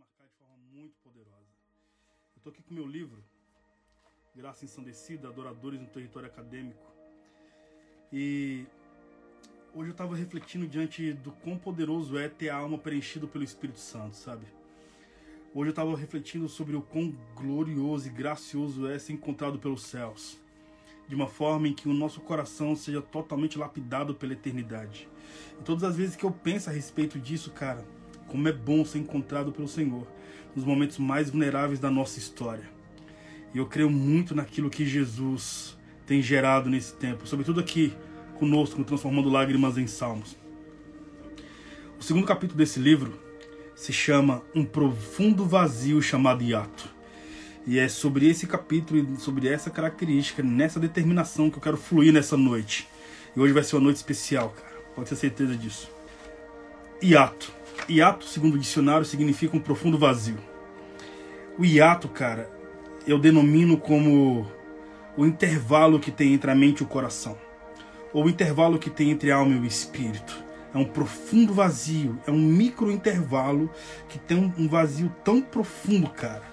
marcar de forma muito poderosa. Eu estou aqui com meu livro, Graça Ensandecida, Adoradores no Território Acadêmico. E hoje eu estava refletindo diante do quão poderoso é ter a alma preenchida pelo Espírito Santo, sabe? Hoje eu estava refletindo sobre o quão glorioso e gracioso é ser encontrado pelos céus, de uma forma em que o nosso coração seja totalmente lapidado pela eternidade. E todas as vezes que eu penso a respeito disso, cara, como é bom ser encontrado pelo Senhor nos momentos mais vulneráveis da nossa história. E eu creio muito naquilo que Jesus tem gerado nesse tempo, sobretudo aqui conosco, transformando lágrimas em salmos. O segundo capítulo desse livro se chama Um Profundo Vazio chamado Hiato. E é sobre esse capítulo e sobre essa característica, nessa determinação que eu quero fluir nessa noite. E hoje vai ser uma noite especial, cara. Pode ter certeza disso. Hiato. Hiato, segundo o dicionário, significa um profundo vazio. O hiato, cara, eu denomino como o intervalo que tem entre a mente e o coração. Ou o intervalo que tem entre a alma e o espírito é um profundo vazio, é um micro intervalo que tem um vazio tão profundo, cara,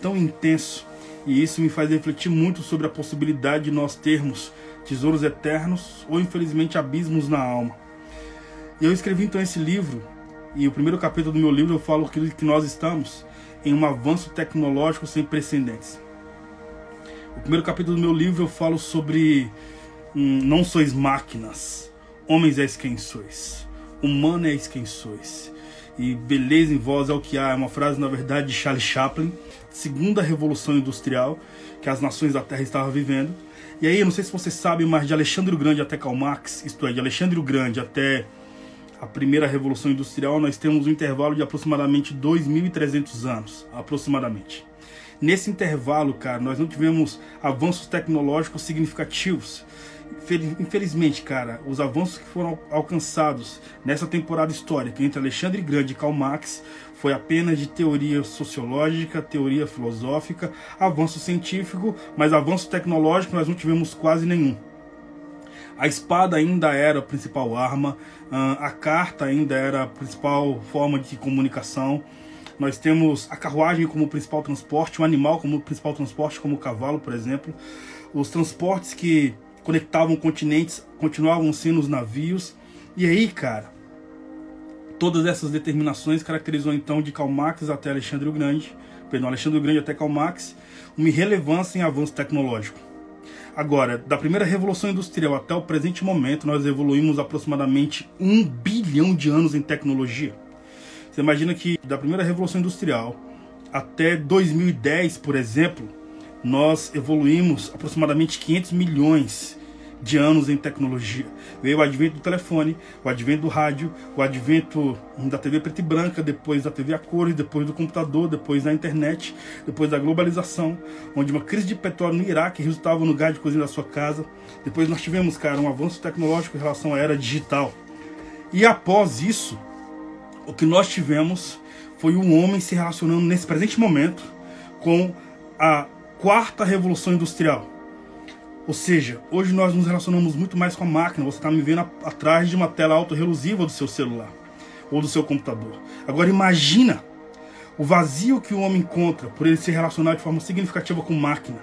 tão intenso. E isso me faz refletir muito sobre a possibilidade de nós termos tesouros eternos ou infelizmente abismos na alma. E eu escrevi então esse livro, e o primeiro capítulo do meu livro eu falo que nós estamos em um avanço tecnológico sem precedentes. O primeiro capítulo do meu livro eu falo sobre hum, não sois máquinas, homens és quem sois humano és quem sois. E beleza em vós é o que há, é uma frase, na verdade, de Charles Chaplin, segunda revolução industrial que as nações da Terra estavam vivendo. E aí, eu não sei se você sabe, mas de Alexandre o Grande até Karl Marx, isto é, de Alexandre o Grande até a primeira revolução industrial, nós temos um intervalo de aproximadamente 2.300 anos, aproximadamente. Nesse intervalo, cara, nós não tivemos avanços tecnológicos significativos infelizmente, cara, os avanços que foram alcançados nessa temporada histórica entre Alexandre Grande e Karl Marx foi apenas de teoria sociológica, teoria filosófica, avanço científico, mas avanço tecnológico nós não tivemos quase nenhum. A espada ainda era a principal arma, a carta ainda era a principal forma de comunicação. Nós temos a carruagem como principal transporte, o animal como principal transporte, como o cavalo, por exemplo. Os transportes que conectavam continentes, continuavam sendo os navios. E aí, cara, todas essas determinações caracterizou então de Karl Marx até Alexandre o Grande, perdão, Alexandre o Grande até Karl Marx, uma irrelevância em avanço tecnológico. Agora, da primeira revolução industrial até o presente momento, nós evoluímos aproximadamente um bilhão de anos em tecnologia. Você imagina que da primeira revolução industrial até 2010, por exemplo, nós evoluímos aproximadamente 500 milhões de anos em tecnologia. Veio o advento do telefone, o advento do rádio, o advento da TV preta e branca, depois da TV a cores, depois do computador, depois da internet, depois da globalização, onde uma crise de petróleo no Iraque resultava no gás de cozinha da sua casa. Depois nós tivemos, cara, um avanço tecnológico em relação à era digital. E após isso, o que nós tivemos foi o homem se relacionando nesse presente momento com a quarta revolução industrial. Ou seja, hoje nós nos relacionamos muito mais com a máquina. Você está me vendo atrás de uma tela autorrelusiva do seu celular ou do seu computador. Agora imagina o vazio que o homem encontra por ele se relacionar de forma significativa com máquina,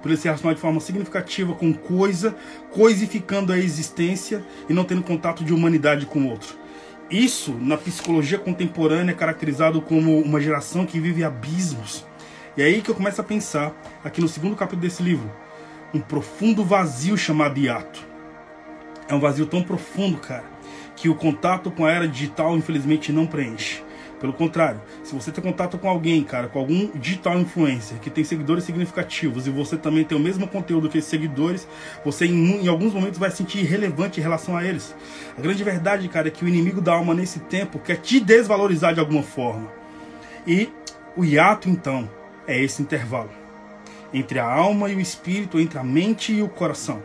por ele se relacionar de forma significativa com coisa, coisificando a existência e não tendo contato de humanidade com o outro. Isso, na psicologia contemporânea, é caracterizado como uma geração que vive abismos, e é aí que eu começo a pensar, aqui no segundo capítulo desse livro, um profundo vazio chamado hiato. É um vazio tão profundo, cara, que o contato com a era digital, infelizmente, não preenche. Pelo contrário, se você tem contato com alguém, cara, com algum digital influencer que tem seguidores significativos e você também tem o mesmo conteúdo que esses seguidores, você em, em, alguns momentos vai sentir irrelevante em relação a eles. A grande verdade, cara, é que o inimigo da alma nesse tempo quer te desvalorizar de alguma forma. E o hiato, então, é esse intervalo entre a alma e o espírito, entre a mente e o coração.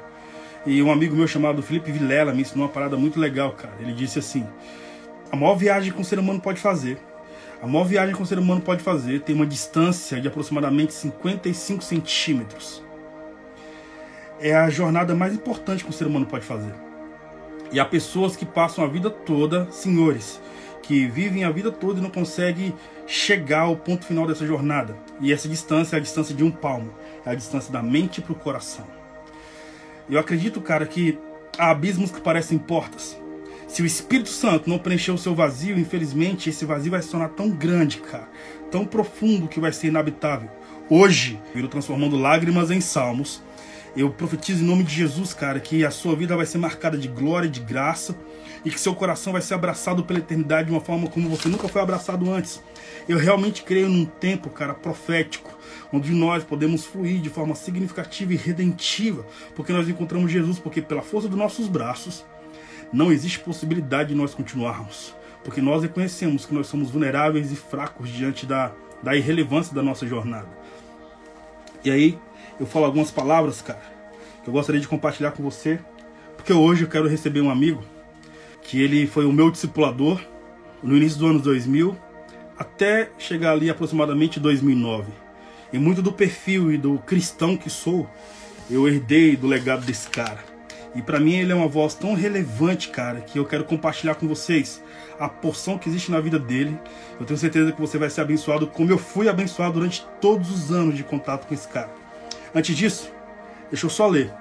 E um amigo meu chamado Felipe Vilela me ensinou uma parada muito legal, cara. Ele disse assim: a maior viagem que um ser humano pode fazer, a maior viagem que um ser humano pode fazer tem uma distância de aproximadamente 55 centímetros. É a jornada mais importante que um ser humano pode fazer. E há pessoas que passam a vida toda, senhores, que vivem a vida toda e não conseguem chegar ao ponto final dessa jornada. E essa distância é a distância de um palmo, é a distância da mente para o coração. Eu acredito, cara, que há abismos que parecem portas. Se o Espírito Santo não preencher o seu vazio, infelizmente esse vazio vai se tornar tão grande, cara, tão profundo que vai ser inabitável. Hoje, eu transformando lágrimas em salmos, eu profetizo em nome de Jesus, cara, que a sua vida vai ser marcada de glória e de graça e que seu coração vai ser abraçado pela eternidade de uma forma como você nunca foi abraçado antes. Eu realmente creio num tempo, cara, profético, onde nós podemos fluir de forma significativa e redentiva, porque nós encontramos Jesus, porque pela força dos nossos braços não existe possibilidade de nós continuarmos, porque nós reconhecemos que nós somos vulneráveis e fracos diante da, da irrelevância da nossa jornada. E aí, eu falo algumas palavras, cara, que eu gostaria de compartilhar com você, porque hoje eu quero receber um amigo que ele foi o meu discipulador no início dos anos 2000 até chegar ali aproximadamente 2009. E muito do perfil e do cristão que sou, eu herdei do legado desse cara. E para mim ele é uma voz tão relevante, cara, que eu quero compartilhar com vocês a porção que existe na vida dele. Eu tenho certeza que você vai ser abençoado como eu fui abençoado durante todos os anos de contato com esse cara. Antes disso, deixa eu só ler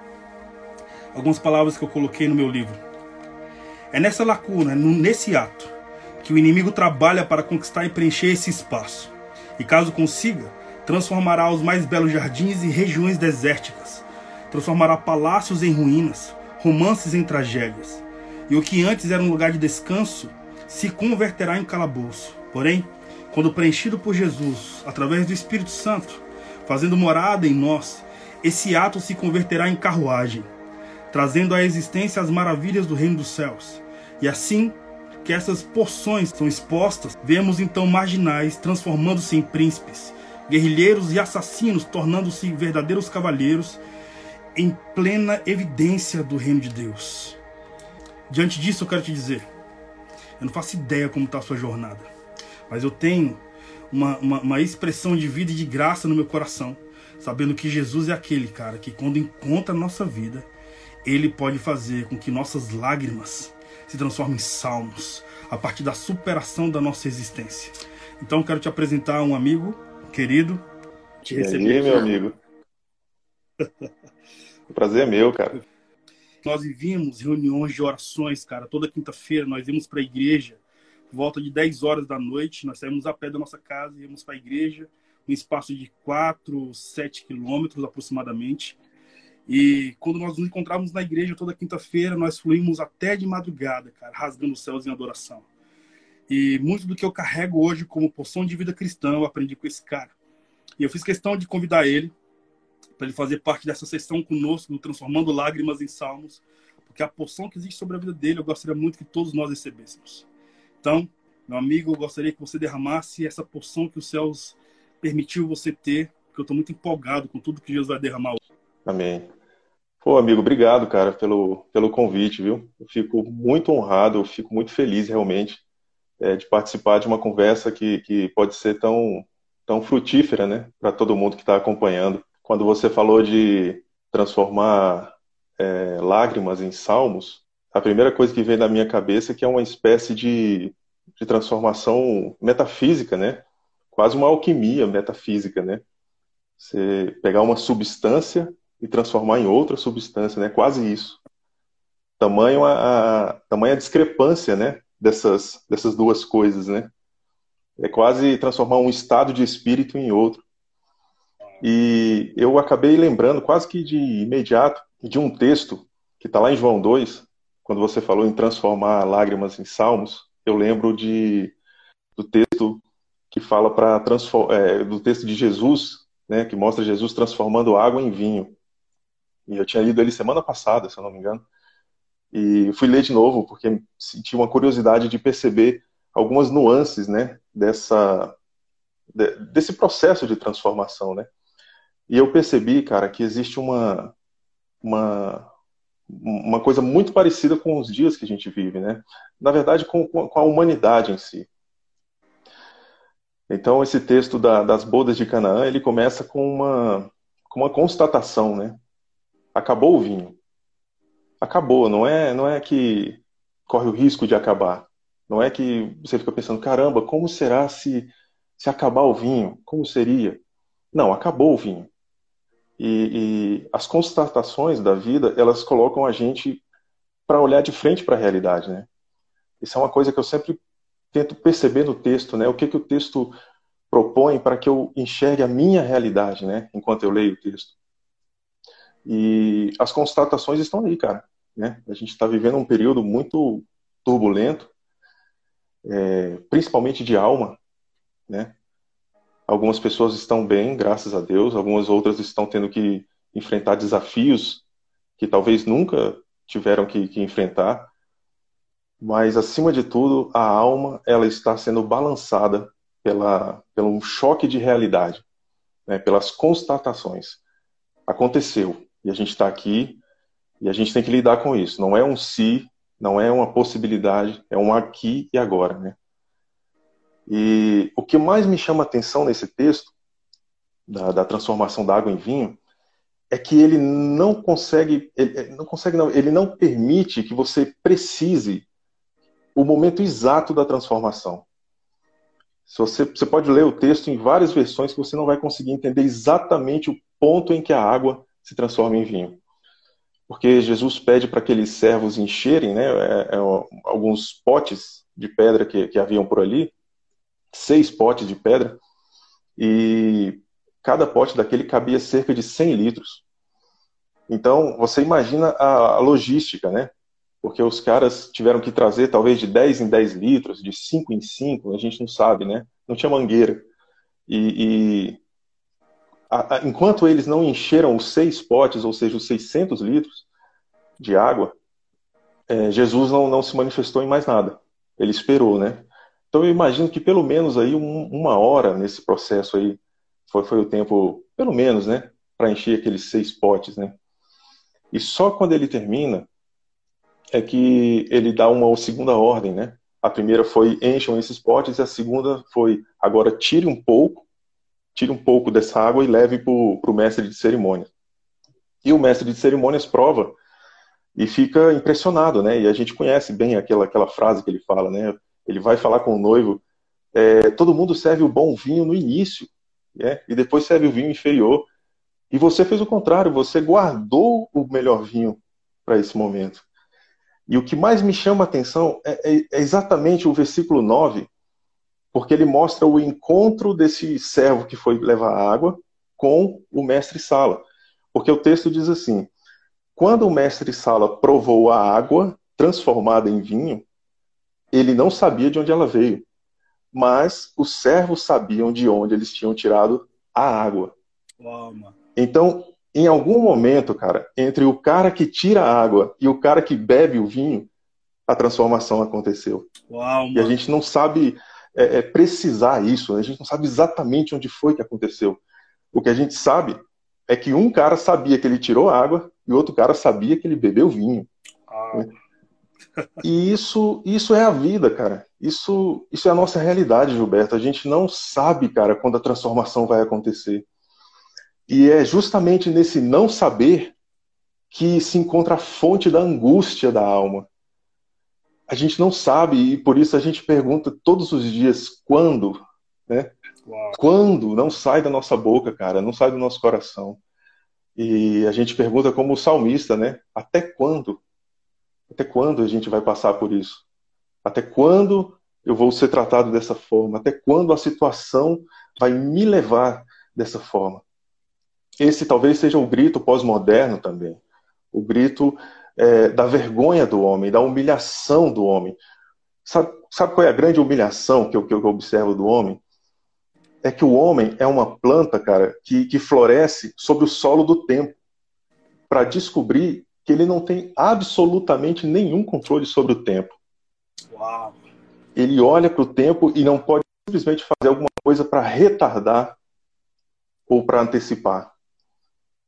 algumas palavras que eu coloquei no meu livro. É nessa lacuna, nesse ato, que o inimigo trabalha para conquistar e preencher esse espaço. E caso consiga, transformará os mais belos jardins em regiões desérticas. Transformará palácios em ruínas, romances em tragédias. E o que antes era um lugar de descanso se converterá em calabouço. Porém, quando preenchido por Jesus, através do Espírito Santo, fazendo morada em nós, esse ato se converterá em carruagem, trazendo à existência as maravilhas do reino dos céus. E assim que essas porções são expostas, vemos então marginais transformando-se em príncipes, guerrilheiros e assassinos tornando-se verdadeiros cavalheiros em plena evidência do reino de Deus. Diante disso, eu quero te dizer: eu não faço ideia como está a sua jornada, mas eu tenho uma, uma, uma expressão de vida e de graça no meu coração, sabendo que Jesus é aquele cara que, quando encontra a nossa vida, ele pode fazer com que nossas lágrimas se transformem em salmos a partir da superação da nossa existência. Então, quero te apresentar um amigo querido. Te receber. Aí, meu amigo? o prazer é meu, cara. Nós vivíamos reuniões de orações, cara. Toda quinta-feira nós íamos para a igreja volta de 10 horas da noite, nós saímos a pé da nossa casa, íamos para a igreja, um espaço de 4, 7 quilômetros aproximadamente. E quando nós nos encontrávamos na igreja toda quinta-feira, nós fluímos até de madrugada, cara, rasgando os céus em adoração. E muito do que eu carrego hoje como porção de vida cristã, eu aprendi com esse cara. E eu fiz questão de convidar ele para ele fazer parte dessa sessão conosco, transformando lágrimas em salmos, porque a porção que existe sobre a vida dele, eu gostaria muito que todos nós recebêssemos. Então, meu amigo, eu gostaria que você derramasse essa porção que os céus permitiu você ter, porque eu estou muito empolgado com tudo que Jesus vai derramar hoje. Amém. Pô, amigo, obrigado, cara, pelo, pelo convite, viu? Eu fico muito honrado, eu fico muito feliz, realmente, é, de participar de uma conversa que, que pode ser tão, tão frutífera, né, para todo mundo que está acompanhando. Quando você falou de transformar é, lágrimas em salmos, a primeira coisa que vem na minha cabeça é que é uma espécie de, de transformação metafísica, né? Quase uma alquimia metafísica, né? Você pegar uma substância e transformar em outra substância, né? Quase isso. Tamanho a, a tamanha a discrepância, né? Dessas, dessas duas coisas, né? É quase transformar um estado de espírito em outro. E eu acabei lembrando quase que de imediato de um texto que está lá em João 2, quando você falou em transformar lágrimas em salmos, eu lembro de, do texto que fala para é, do texto de Jesus, né, que mostra Jesus transformando água em vinho. E eu tinha lido ele semana passada, se eu não me engano. E fui ler de novo porque senti uma curiosidade de perceber algumas nuances, né, dessa de, desse processo de transformação, né? E eu percebi, cara, que existe uma uma uma coisa muito parecida com os dias que a gente vive, né? Na verdade, com, com a humanidade em si. Então, esse texto da, das bodas de Canaã, ele começa com uma, com uma constatação, né? Acabou o vinho. Acabou, não é, não é que corre o risco de acabar. Não é que você fica pensando, caramba, como será se, se acabar o vinho? Como seria? Não, acabou o vinho. E, e as constatações da vida, elas colocam a gente para olhar de frente para a realidade, né? Isso é uma coisa que eu sempre tento perceber no texto, né? O que, que o texto propõe para que eu enxergue a minha realidade, né? Enquanto eu leio o texto. E as constatações estão aí, cara. Né? A gente está vivendo um período muito turbulento, é, principalmente de alma, né? Algumas pessoas estão bem, graças a Deus, algumas outras estão tendo que enfrentar desafios que talvez nunca tiveram que, que enfrentar, mas acima de tudo, a alma ela está sendo balançada pela pelo choque de realidade, né? pelas constatações. Aconteceu e a gente está aqui e a gente tem que lidar com isso. Não é um se, não é uma possibilidade, é um aqui e agora, né? E o que mais me chama atenção nesse texto da, da transformação da água em vinho é que ele não consegue, ele não consegue, não, ele não permite que você precise o momento exato da transformação. Se você, você pode ler o texto em várias versões que você não vai conseguir entender exatamente o ponto em que a água se transforma em vinho porque Jesus pede para aqueles servos encherem né, é, é, alguns potes de pedra que, que haviam por ali, seis potes de pedra, e cada pote daquele cabia cerca de 100 litros. Então, você imagina a, a logística, né? Porque os caras tiveram que trazer talvez de 10 em 10 litros, de 5 em 5, a gente não sabe, né? Não tinha mangueira. E, e a, a, enquanto eles não encheram os seis potes, ou seja, os 600 litros de água, é, Jesus não, não se manifestou em mais nada. Ele esperou, né? Então eu imagino que pelo menos aí um, uma hora nesse processo aí foi, foi o tempo, pelo menos, né, para encher aqueles seis potes, né? E só quando ele termina é que ele dá uma segunda ordem, né? A primeira foi encham esses potes e a segunda foi agora tire um pouco tire um pouco dessa água e leve para o mestre de cerimônias. E o mestre de cerimônias prova e fica impressionado, né? E a gente conhece bem aquela, aquela frase que ele fala, né? Ele vai falar com o noivo, é, todo mundo serve o bom vinho no início, né? E depois serve o vinho inferior. E você fez o contrário, você guardou o melhor vinho para esse momento. E o que mais me chama a atenção é, é, é exatamente o versículo 9, porque ele mostra o encontro desse servo que foi levar água com o mestre Sala. Porque o texto diz assim: quando o mestre Sala provou a água transformada em vinho, ele não sabia de onde ela veio, mas os servos sabiam de onde eles tinham tirado a água. Uau, então, em algum momento, cara, entre o cara que tira a água e o cara que bebe o vinho, a transformação aconteceu. Uau, e a gente não sabe é, é, precisar isso. Né? A gente não sabe exatamente onde foi que aconteceu. O que a gente sabe é que um cara sabia que ele tirou água e o outro cara sabia que ele bebeu vinho. Ah. Né? E isso, isso é a vida, cara. Isso, isso é a nossa realidade, Gilberto. A gente não sabe, cara, quando a transformação vai acontecer. E é justamente nesse não saber que se encontra a fonte da angústia da alma a gente não sabe e por isso a gente pergunta todos os dias quando, né? Uau. Quando não sai da nossa boca, cara, não sai do nosso coração. E a gente pergunta como o salmista, né? Até quando? Até quando a gente vai passar por isso? Até quando eu vou ser tratado dessa forma? Até quando a situação vai me levar dessa forma? Esse talvez seja o grito pós-moderno também. O grito é, da vergonha do homem, da humilhação do homem. Sabe, sabe qual é a grande humilhação que eu, que eu observo do homem? É que o homem é uma planta, cara, que, que floresce sobre o solo do tempo, para descobrir que ele não tem absolutamente nenhum controle sobre o tempo. Uau. Ele olha para o tempo e não pode simplesmente fazer alguma coisa para retardar ou para antecipar.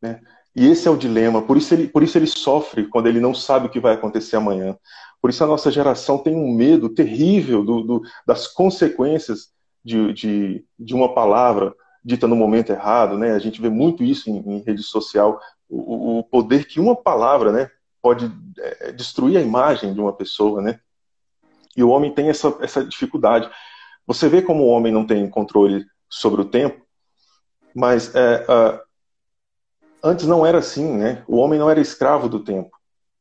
Né? E esse é o dilema, por isso, ele, por isso ele sofre quando ele não sabe o que vai acontecer amanhã. Por isso a nossa geração tem um medo terrível do, do, das consequências de, de, de, uma palavra dita no momento errado. Né? A gente vê muito isso em, em rede social, o, o, poder que uma palavra né, pode é, destruir a imagem de uma pessoa. Né? E o homem tem essa, essa dificuldade. Você vê como o homem não tem controle sobre o tempo, mas é, antes não era assim, né? O homem não era escravo do tempo.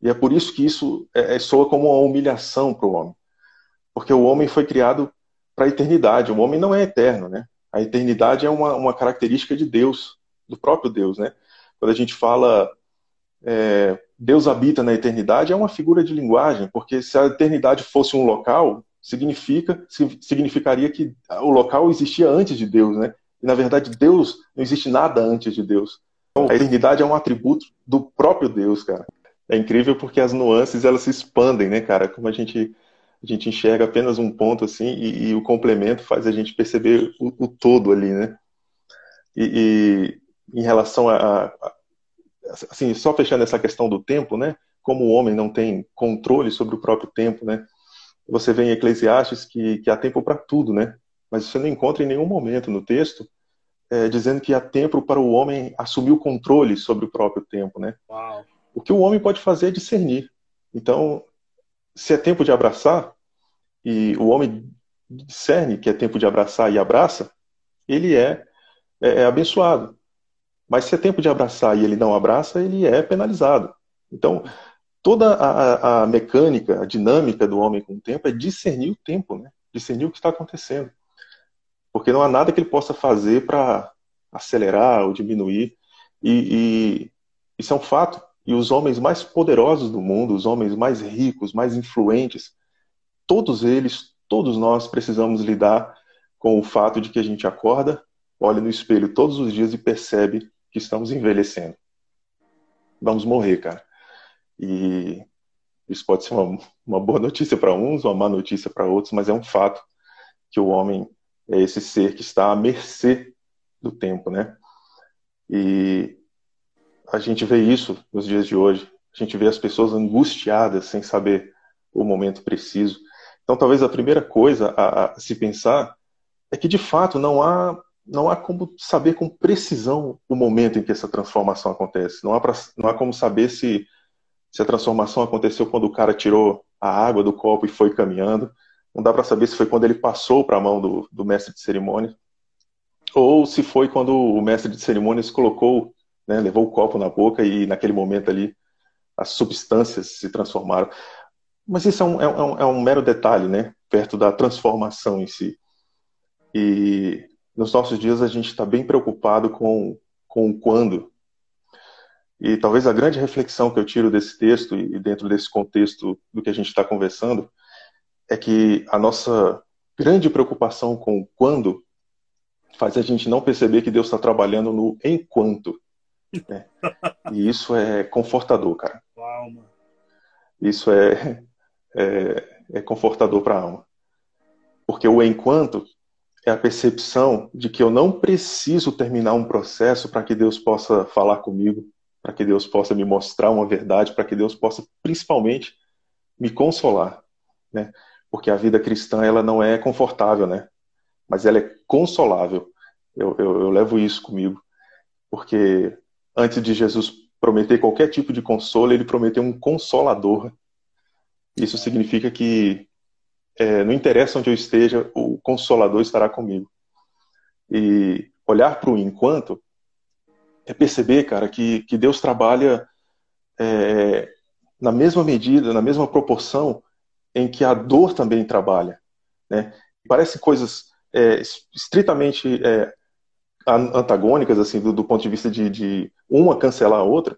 E é por isso que isso é, é soa como uma humilhação para o homem. Porque o homem foi criado para a eternidade. O homem não é eterno, né? A eternidade é uma, uma característica de Deus, do próprio Deus, né? Quando a gente fala é, Deus habita na eternidade, é uma figura de linguagem, porque se a eternidade fosse um local, significa significaria que o local existia antes de Deus, né? E na verdade Deus não existe nada antes de Deus. Então, a eternidade é um atributo do próprio Deus, cara. É incrível porque as nuances elas se expandem, né, cara? Como a gente a gente enxerga apenas um ponto assim e, e o complemento faz a gente perceber o, o todo ali, né? E, em relação a, a, assim só fechando essa questão do tempo, né? Como o homem não tem controle sobre o próprio tempo, né? Você vê em Eclesiastes que, que há tempo para tudo, né? Mas você não encontra em nenhum momento no texto é, dizendo que há tempo para o homem assumir o controle sobre o próprio tempo, né? Uau. O que o homem pode fazer é discernir. Então, se é tempo de abraçar, e o homem discerne que é tempo de abraçar e abraça, ele é, é, é abençoado. Mas se é tempo de abraçar e ele não abraça, ele é penalizado. Então, toda a, a, mecânica, a dinâmica do homem com o tempo é discernir o tempo, né? discernir o que está acontecendo. Porque não há nada que ele possa fazer para acelerar ou diminuir. E, e isso é um fato. E os homens mais poderosos do mundo, os homens mais ricos, mais influentes, todos eles, todos nós precisamos lidar com o fato de que a gente acorda, olha no espelho todos os dias e percebe que estamos envelhecendo. Vamos morrer, cara. E isso pode ser uma, uma boa notícia para uns, uma má notícia para outros, mas é um fato que o homem é esse ser que está à mercê do tempo, né? E a gente vê isso nos dias de hoje. A gente vê as pessoas angustiadas sem saber o momento preciso. Então, talvez a primeira coisa a, a se pensar é que, de fato, não há não há como saber com precisão o momento em que essa transformação acontece. Não há, pra, não há como saber se, se a transformação aconteceu quando o cara tirou a água do copo e foi caminhando. Não dá para saber se foi quando ele passou para a mão do, do mestre de cerimônia ou se foi quando o mestre de cerimônias colocou, né, levou o copo na boca e naquele momento ali as substâncias se transformaram. Mas isso é um, é um, é um mero detalhe, né, perto da transformação em si. E nos nossos dias a gente está bem preocupado com, com o quando. E talvez a grande reflexão que eu tiro desse texto e dentro desse contexto do que a gente está conversando é que a nossa grande preocupação com o quando faz a gente não perceber que Deus está trabalhando no enquanto. Né? E isso é confortador, cara. Isso é, é, é confortador para a alma. Porque o enquanto é a percepção de que eu não preciso terminar um processo para que Deus possa falar comigo, para que Deus possa me mostrar uma verdade, para que Deus possa principalmente me consolar, né? Porque a vida cristã ela não é confortável, né? Mas ela é consolável. Eu, eu, eu levo isso comigo, porque antes de Jesus prometer qualquer tipo de consolo, ele prometeu um consolador. Isso significa que é, não interessa onde eu esteja, o Consolador estará comigo. E olhar para o enquanto é perceber, cara, que, que Deus trabalha é, na mesma medida, na mesma proporção em que a dor também trabalha. Né? Parece coisas é, estritamente é, antagônicas, assim, do, do, ponto de vista de, de, uma cancelar a outra,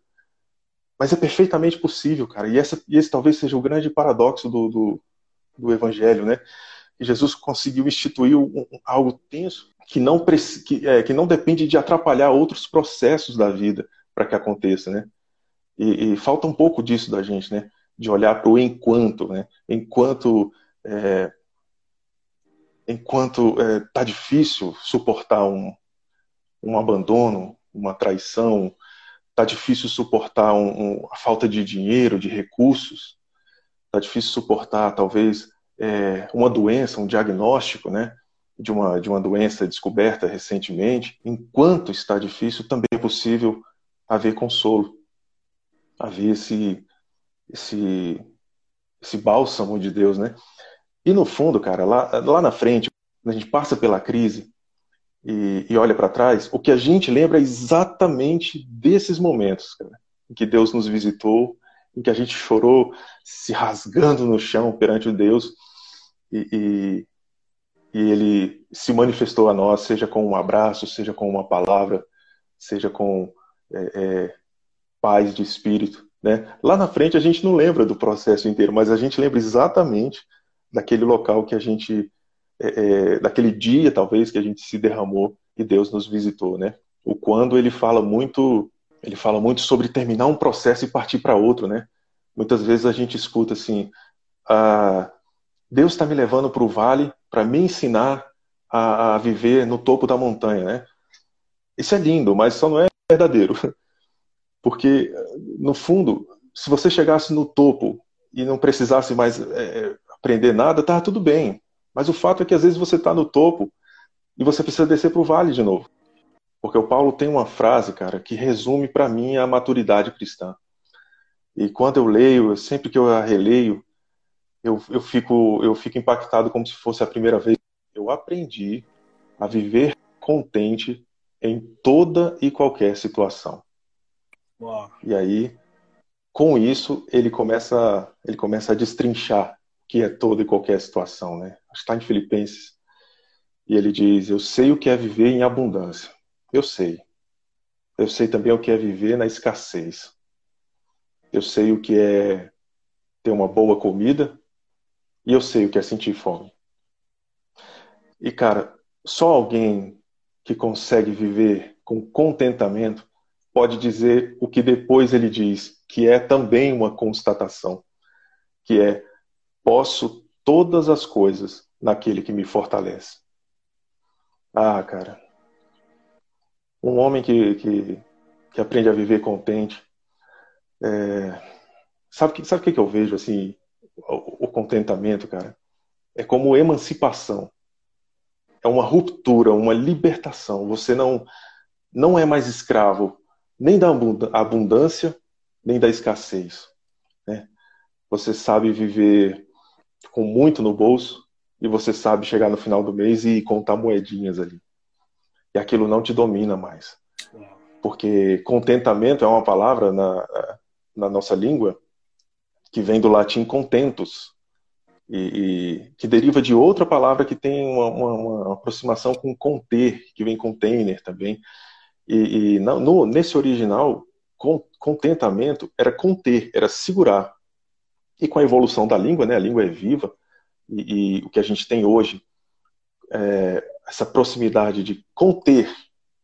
mas é perfeitamente possível, cara. E, essa, e esse talvez seja o grande paradoxo do, do, do Evangelho, né? Jesus conseguiu instituir um, algo tenso que não, que, é, que não depende de atrapalhar outros processos da vida para que aconteça, né? E, e, falta um pouco disso da gente, né? De olhar para o enquanto, né? Enquanto é, enquanto é, tá difícil suportar um, um abandono, uma traição, tá difícil suportar um, um, a falta de dinheiro, de recursos, está difícil suportar talvez é, uma doença, um diagnóstico, né, de uma de uma doença descoberta recentemente, enquanto está difícil, também é possível haver consolo, haver esse esse esse bálsamo de Deus, né? E no fundo, cara, lá, lá na frente, quando a gente passa pela crise e, e olha para trás, o que a gente lembra é exatamente desses momentos, cara, em que Deus nos visitou, em que a gente chorou se rasgando no chão perante o Deus e, e, e Ele se manifestou a nós, seja com um abraço, seja com uma palavra, seja com é, é, paz de espírito. Né? Lá na frente a gente não lembra do processo inteiro, mas a gente lembra exatamente daquele local que a gente, é, é, daquele dia talvez que a gente se derramou e Deus nos visitou, né? O quando ele fala muito, ele fala muito sobre terminar um processo e partir para outro, né? Muitas vezes a gente escuta assim, ah, Deus está me levando para o vale para me ensinar a, a viver no topo da montanha, né? Isso é lindo, mas só não é verdadeiro. Porque, no fundo, se você chegasse no topo e não precisasse mais é, aprender nada, tá tudo bem. Mas o fato é que às vezes você está no topo e você precisa descer para o vale de novo. Porque o Paulo tem uma frase, cara, que resume para mim a maturidade cristã. E quando eu leio, sempre que eu a releio, eu, eu, fico, eu fico impactado como se fosse a primeira vez. Eu aprendi a viver contente em toda e qualquer situação. Uau. E aí, com isso, ele começa, ele começa a destrinchar que é toda e qualquer situação, né? Está em Filipenses e ele diz: Eu sei o que é viver em abundância. Eu sei. Eu sei também o que é viver na escassez. Eu sei o que é ter uma boa comida e eu sei o que é sentir fome. E cara, só alguém que consegue viver com contentamento pode dizer o que depois ele diz, que é também uma constatação, que é posso todas as coisas naquele que me fortalece. Ah, cara, um homem que, que, que aprende a viver contente, é, sabe que sabe o que eu vejo assim, o, o contentamento, cara, é como emancipação, é uma ruptura, uma libertação. Você não não é mais escravo nem da abundância, nem da escassez. Né? Você sabe viver com muito no bolso e você sabe chegar no final do mês e contar moedinhas ali. E aquilo não te domina mais. Porque contentamento é uma palavra na, na nossa língua que vem do latim contentus, e, e, que deriva de outra palavra que tem uma, uma, uma, aproximação com conter, que vem container também. E, e no, nesse original, contentamento era conter, era segurar. E com a evolução da língua, né, a língua é viva, e, e o que a gente tem hoje, é, essa proximidade de conter,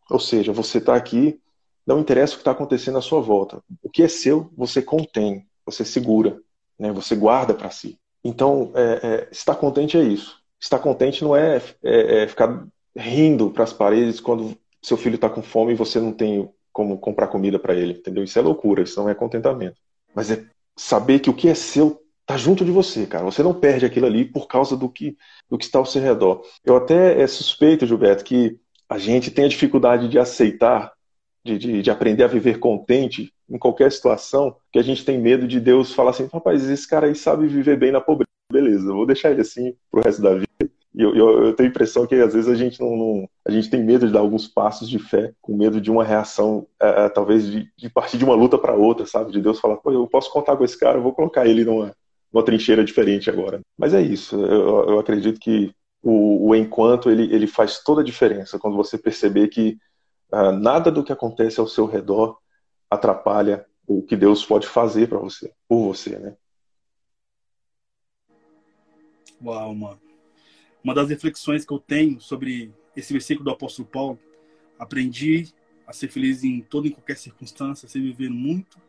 ou seja, você está aqui, não interessa o que está acontecendo à sua volta. O que é seu, você contém, você segura, né, você guarda para si. Então, é, é, estar contente é isso. Estar contente não é, é, é ficar rindo para as paredes quando seu filho está com fome e você não tem como comprar comida para ele, entendeu? Isso é loucura, isso não é contentamento. Mas é saber que o que é seu tá junto de você, cara. Você não perde aquilo ali por causa do que, do que está ao seu redor. Eu até é suspeito, Gilberto, que a gente tem a dificuldade de aceitar, de, de, de aprender a viver contente em qualquer situação, que a gente tem medo de Deus falar assim, rapaz, esse cara aí sabe viver bem na pobreza. Beleza, vou deixar ele assim pro resto da vida. E eu, eu, eu, tenho a impressão que às vezes a gente não, não, a gente tem medo de dar alguns passos de fé, com medo de uma reação, é, é talvez de, de, partir de uma luta para outra, sabe? De Deus falar, pô, eu posso contar com esse cara, eu vou colocar ele numa, numa trincheira diferente agora. Mas é isso, eu, eu acredito que o, o, enquanto ele, ele faz toda a diferença quando você perceber que uh, nada do que acontece ao seu redor atrapalha o que Deus pode fazer para você, por você, né? Uau, mano uma das reflexões que eu tenho sobre esse versículo do apóstolo Paulo, aprendi a ser feliz em toda e qualquer circunstância, sem viver muito,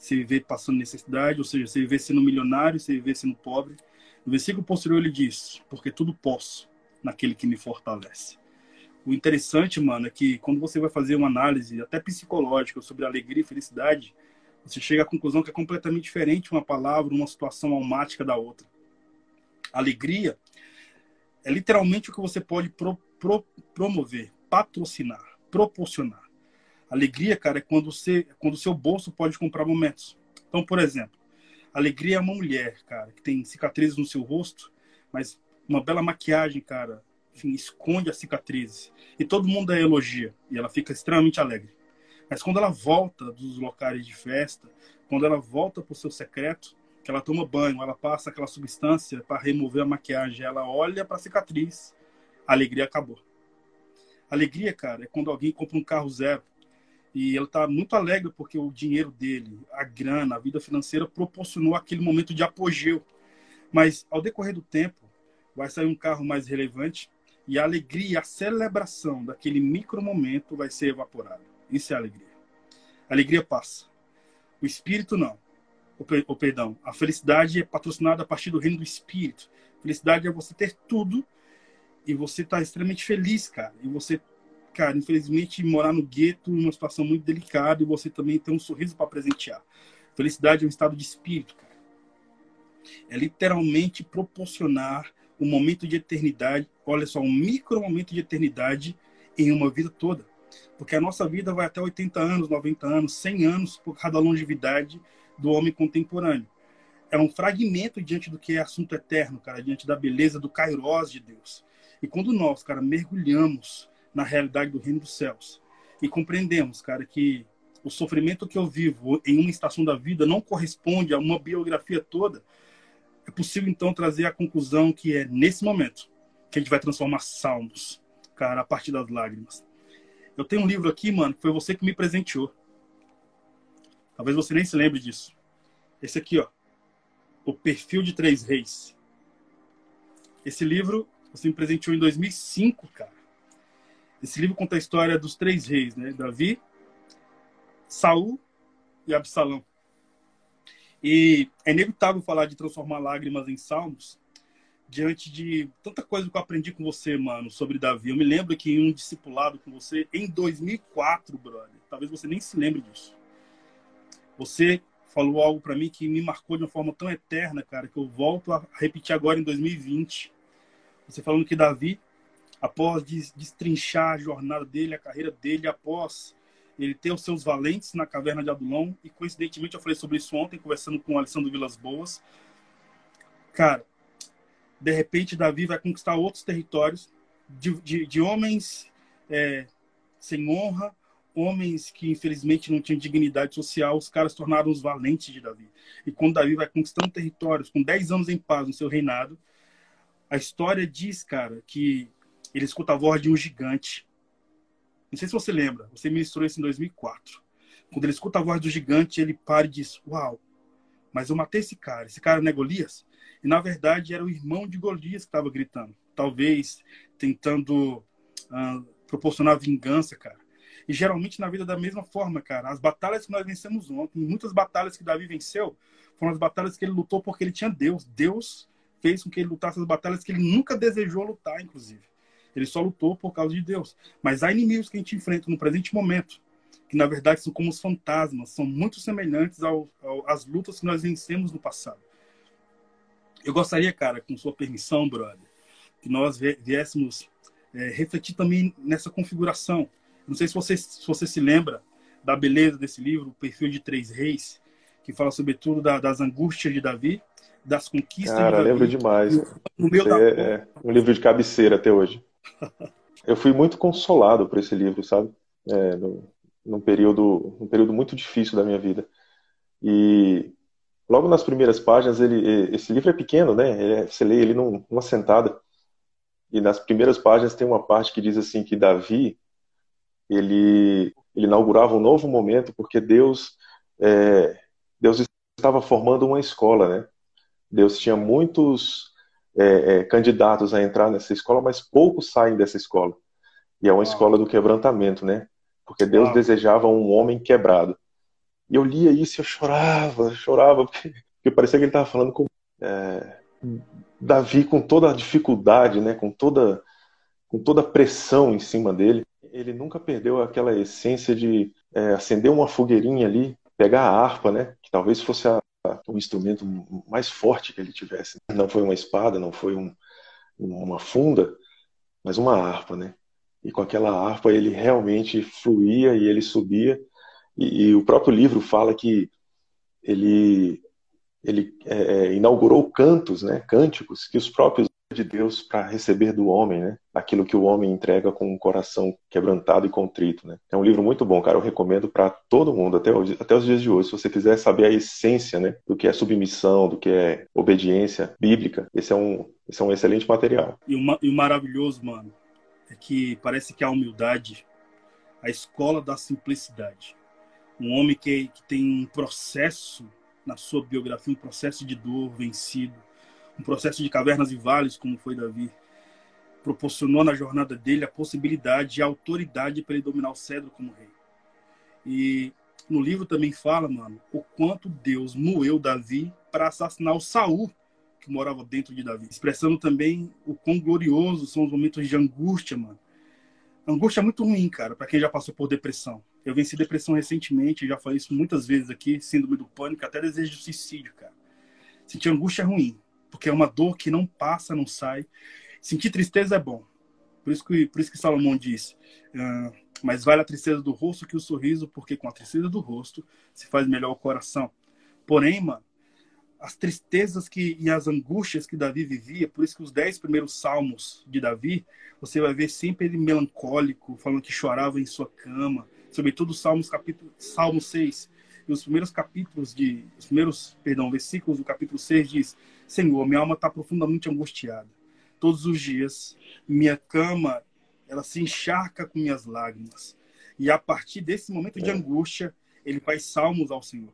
sem viver passando necessidade, ou seja, sem viver sendo milionário, sem viver sendo pobre. No versículo posterior ele diz: Porque tudo posso naquele que me fortalece. O interessante, mano, é que quando você vai fazer uma análise, até psicológica, sobre alegria e felicidade, você chega à conclusão que é completamente diferente uma palavra, uma situação almática da outra. Alegria é literalmente o que você pode pro, pro, promover, patrocinar, proporcionar. Alegria, cara, é quando você, quando o seu bolso pode comprar momentos. Então, por exemplo, alegria é uma mulher, cara, que tem cicatrizes no seu rosto, mas uma bela maquiagem, cara, enfim, esconde as cicatrizes. E todo mundo a elogia, e ela fica extremamente alegre. Mas quando ela volta dos locais de festa, quando ela volta para o seu secreto, que ela toma banho, ela passa aquela substância para remover a maquiagem, ela olha para a cicatriz, a alegria acabou. Alegria, cara, é quando alguém compra um carro zero e ele está muito alegre porque o dinheiro dele, a grana, a vida financeira proporcionou aquele momento de apogeu. Mas ao decorrer do tempo, vai sair um carro mais relevante e a alegria, a celebração daquele micro momento vai ser evaporada. Isso é alegria. A alegria passa. O espírito não. O, o perdão. A felicidade é patrocinada a partir do reino do espírito. Felicidade é você ter tudo e você tá extremamente feliz, cara. E você, cara, infelizmente morar no gueto numa situação muito delicada e você também tem um sorriso para presentear. Felicidade é um estado de espírito, cara. É literalmente proporcionar um momento de eternidade, olha só, um micro momento de eternidade em uma vida toda. Porque a nossa vida vai até 80 anos, 90 anos, 100 anos por cada longevidade do homem contemporâneo. É um fragmento diante do que é assunto eterno, cara, diante da beleza do Kairos de Deus. E quando nós, cara, mergulhamos na realidade do reino dos céus e compreendemos, cara, que o sofrimento que eu vivo em uma estação da vida não corresponde a uma biografia toda, é possível então trazer a conclusão que é nesse momento que a gente vai transformar salmos, cara, a partir das lágrimas. Eu tenho um livro aqui, mano, que foi você que me presenteou. Talvez você nem se lembre disso. Esse aqui, ó. O Perfil de Três Reis. Esse livro você me presenteou em 2005, cara. Esse livro conta a história dos três reis, né? Davi, Saul e Absalão. E é inevitável falar de transformar lágrimas em salmos diante de tanta coisa que eu aprendi com você, mano, sobre Davi. Eu me lembro que em um discipulado com você em 2004, brother. Talvez você nem se lembre disso. Você falou algo para mim que me marcou de uma forma tão eterna, cara, que eu volto a repetir agora em 2020. Você falando que Davi, após destrinchar a jornada dele, a carreira dele, após ele ter os seus valentes na caverna de Adulão, e coincidentemente eu falei sobre isso ontem, conversando com o Alessandro Vilas Boas. Cara, de repente Davi vai conquistar outros territórios de, de, de homens é, sem honra, homens que infelizmente não tinham dignidade social, os caras tornaram os valentes de Davi. E quando Davi vai conquistando territórios, com 10 anos em paz no seu reinado, a história diz, cara, que ele escuta a voz de um gigante. Não sei se você lembra, você ministrou isso em 2004. Quando ele escuta a voz do gigante, ele para e diz: Uau, mas eu matei esse cara. Esse cara não é Golias? E na verdade era o irmão de Golias que estava gritando. Talvez tentando uh, proporcionar vingança, cara. E geralmente na vida da mesma forma, cara. As batalhas que nós vencemos ontem, muitas batalhas que Davi venceu, foram as batalhas que ele lutou porque ele tinha Deus. Deus fez com que ele lutasse as batalhas que ele nunca desejou lutar, inclusive. Ele só lutou por causa de Deus. Mas há inimigos que a gente enfrenta no presente momento, que na verdade são como os fantasmas, são muito semelhantes ao, ao, às lutas que nós vencemos no passado. Eu gostaria, cara, com sua permissão, brother, que nós viéssemos é, refletir também nessa configuração. Não sei se você, se você se lembra da beleza desse livro, O Perfil de Três Reis, que fala sobretudo da, das angústias de Davi das conquistas. Cara, de lembro demais. No meu da... é, é um livro de cabeceira até hoje. Eu fui muito consolado por esse livro, sabe? É, no, num período, num período muito difícil da minha vida. E logo nas primeiras páginas, ele, esse livro é pequeno, né? É, você lê ele numa sentada. E nas primeiras páginas tem uma parte que diz assim que Davi ele, ele inaugurava um novo momento porque Deus é, Deus estava formando uma escola, né? Deus tinha muitos é, é, candidatos a entrar nessa escola, mas poucos saem dessa escola. E é uma escola do quebrantamento, né? Porque Deus desejava um homem quebrado. E eu lia isso e eu chorava, chorava, porque, porque parecia que ele estava falando com é, Davi com toda a dificuldade, né? Com toda, com toda a pressão em cima dele. Ele nunca perdeu aquela essência de é, acender uma fogueirinha ali, pegar a harpa, né? Que talvez fosse a, o instrumento mais forte que ele tivesse. Não foi uma espada, não foi um, uma funda, mas uma harpa, né? E com aquela harpa ele realmente fluía e ele subia. E, e o próprio livro fala que ele ele é, é inaugurou cantos, né? Cânticos que os próprios de Deus para receber do homem, né? Aquilo que o homem entrega com um coração quebrantado e contrito, né? É um livro muito bom, cara. Eu recomendo para todo mundo, até, até os dias de hoje. Se você quiser saber a essência, né? Do que é submissão, do que é obediência bíblica, esse é um, esse é um excelente material. E o, e o maravilhoso, mano, é que parece que a humildade, a escola da simplicidade. Um homem que, que tem um processo na sua biografia, um processo de dor vencido, um processo de cavernas e vales, como foi Davi, proporcionou na jornada dele a possibilidade e a autoridade para ele dominar o cedro como rei. E no livro também fala, mano, o quanto Deus moeu Davi para assassinar o Saul que morava dentro de Davi, expressando também o quão glorioso são os momentos de angústia, mano. Angústia é muito ruim, cara, para quem já passou por depressão. Eu venci depressão recentemente, já falei isso muitas vezes aqui, síndrome do pânico, até desejo de suicídio, cara. Sentir angústia é ruim, porque é uma dor que não passa, não sai. Sentir tristeza é bom. Por isso que, por isso que Salomão disse: uh, Mas vale a tristeza do rosto que o sorriso, porque com a tristeza do rosto se faz melhor o coração. Porém, mano, as tristezas que, e as angústias que Davi vivia, por isso que os dez primeiros salmos de Davi, você vai ver sempre ele melancólico, falando que chorava em sua cama, sobretudo Salmos capítulo Salmo 6, e os primeiros capítulos de os primeiros, perdão, versículos do capítulo 6 diz: Senhor, minha alma está profundamente angustiada. Todos os dias, minha cama, ela se encharca com minhas lágrimas. E a partir desse momento de é. angústia, ele faz salmos ao Senhor.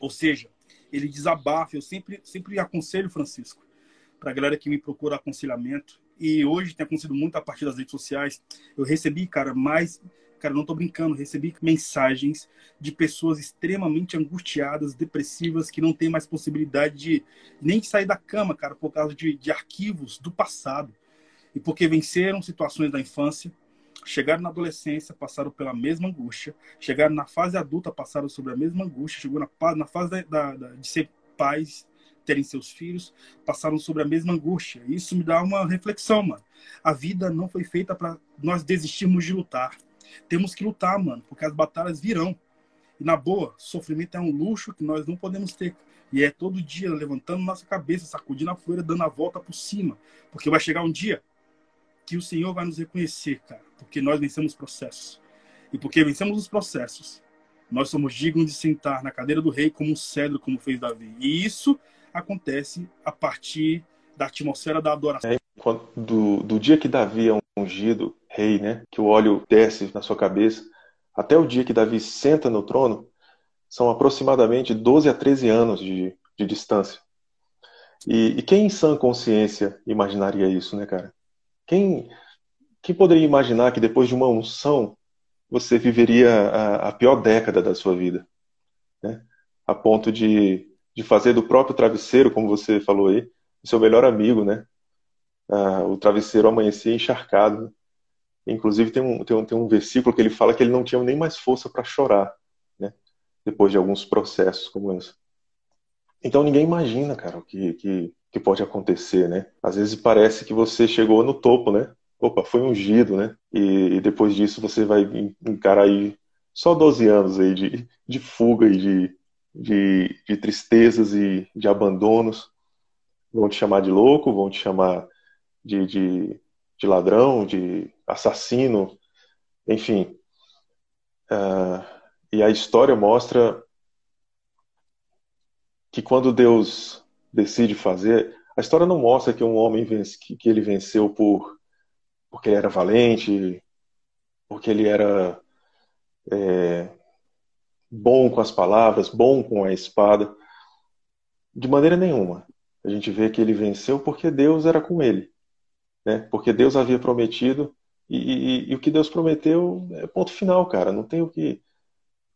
Ou seja, ele desabafa. Eu sempre, sempre aconselho, Francisco, para a galera que me procura aconselhamento. E hoje tem acontecido muito a partir das redes sociais. Eu recebi, cara, mais Cara, não tô brincando, recebi mensagens de pessoas extremamente angustiadas, depressivas, que não têm mais possibilidade de nem sair da cama, cara, por causa de, de arquivos do passado. E porque venceram situações da infância, chegaram na adolescência, passaram pela mesma angústia, chegaram na fase adulta, passaram sobre a mesma angústia, chegou na, na fase da, da, da, de ser pais, terem seus filhos, passaram sobre a mesma angústia. Isso me dá uma reflexão, mano. A vida não foi feita para nós desistirmos de lutar. Temos que lutar, mano, porque as batalhas virão. E na boa, sofrimento é um luxo que nós não podemos ter. E é todo dia levantando nossa cabeça, sacudindo a poeira, dando a volta por cima. Porque vai chegar um dia que o Senhor vai nos reconhecer, cara. Porque nós vencemos processos. E porque vencemos os processos, nós somos dignos de sentar na cadeira do rei como um cedro, como fez Davi. E isso acontece a partir da atmosfera da adoração. É, do, do dia que Davi é ungido rei, né, que o óleo desce na sua cabeça, até o dia que Davi senta no trono, são aproximadamente 12 a 13 anos de, de distância. E, e, quem em sã consciência imaginaria isso, né, cara? Quem, quem poderia imaginar que depois de uma unção você viveria a, a pior década da sua vida? Né? A ponto de, de fazer do próprio travesseiro, como você falou aí, seu melhor amigo, né? Ah, o travesseiro amanhecia encharcado. Inclusive tem um, tem, um, tem um versículo que ele fala que ele não tinha nem mais força para chorar, né? Depois de alguns processos como esse. Então ninguém imagina, cara, o que, que, que pode acontecer, né? Às vezes parece que você chegou no topo, né? Opa, foi ungido, né? E, e depois disso você vai encarar aí só 12 anos aí de, de fuga e de, de, de tristezas e de abandonos. Vão te chamar de louco, vão te chamar de, de, de ladrão, de assassino, enfim. Uh, e a história mostra que quando Deus decide fazer, a história não mostra que um homem vence, que, que ele venceu por porque ele era valente, porque ele era é, bom com as palavras, bom com a espada. De maneira nenhuma. A gente vê que ele venceu porque Deus era com ele né? Porque Deus havia prometido e, e, e, o que Deus prometeu é ponto final, cara. Não tem o que,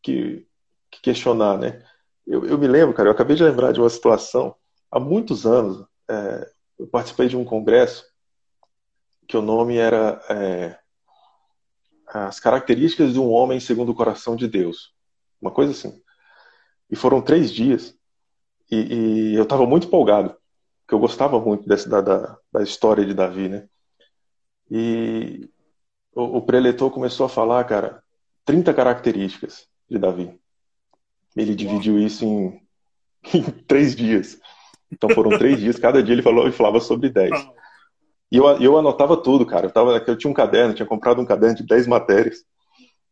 que, que questionar, né? Eu, eu, me lembro, cara, eu acabei de lembrar de uma situação. Há muitos anos, é, eu participei de um congresso que o nome era é, As Características de um Homem Segundo o Coração de Deus. Uma coisa assim. E foram três dias. E, e eu estava muito empolgado que eu gostava muito dessa, da, da, da história de Davi, né? E o, o preletor começou a falar, cara, 30 características de Davi. Ele dividiu isso em, em três dias. Então foram três dias, cada dia ele falou e falava sobre dez. E eu, eu anotava tudo, cara. Eu, tava, eu tinha um caderno, tinha comprado um caderno de 10 matérias.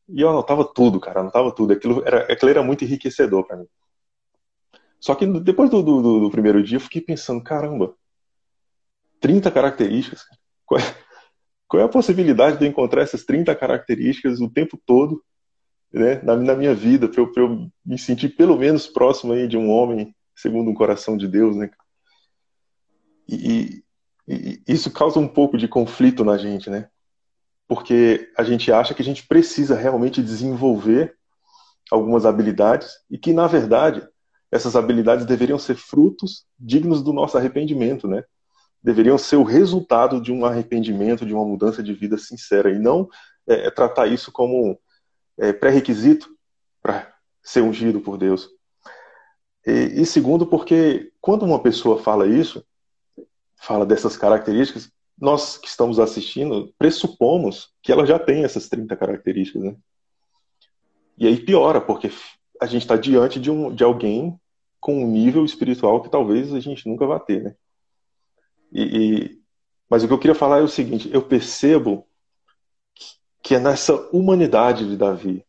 E eu anotava tudo, cara, anotava tudo. Aquilo era, aquilo era muito enriquecedor para mim. Só que depois do, do, do, primeiro dia eu fiquei pensando, caramba, 30 características, qual é, qual é, a possibilidade de eu encontrar essas 30 características o tempo todo né, na, na minha vida, para eu, eu, me sentir pelo menos próximo aí de um homem segundo um coração de Deus, né? E, e isso causa um pouco de conflito na gente, né? Porque a gente acha que a gente precisa realmente desenvolver algumas habilidades e que, na verdade, essas habilidades deveriam ser frutos dignos do nosso arrependimento, né? Deveriam ser o resultado de um arrependimento, de uma mudança de vida sincera e não é, tratar isso como é, pré-requisito para ser ungido por Deus. E, e, segundo, porque quando uma pessoa fala isso, fala dessas características, nós que estamos assistindo pressupomos que ela já tem essas 30 características, né? E aí piora, porque a gente está diante de, um, de alguém com um nível espiritual que talvez a gente nunca vá ter, né? E, e, mas o que eu queria falar é o seguinte: eu percebo que é nessa humanidade de Davi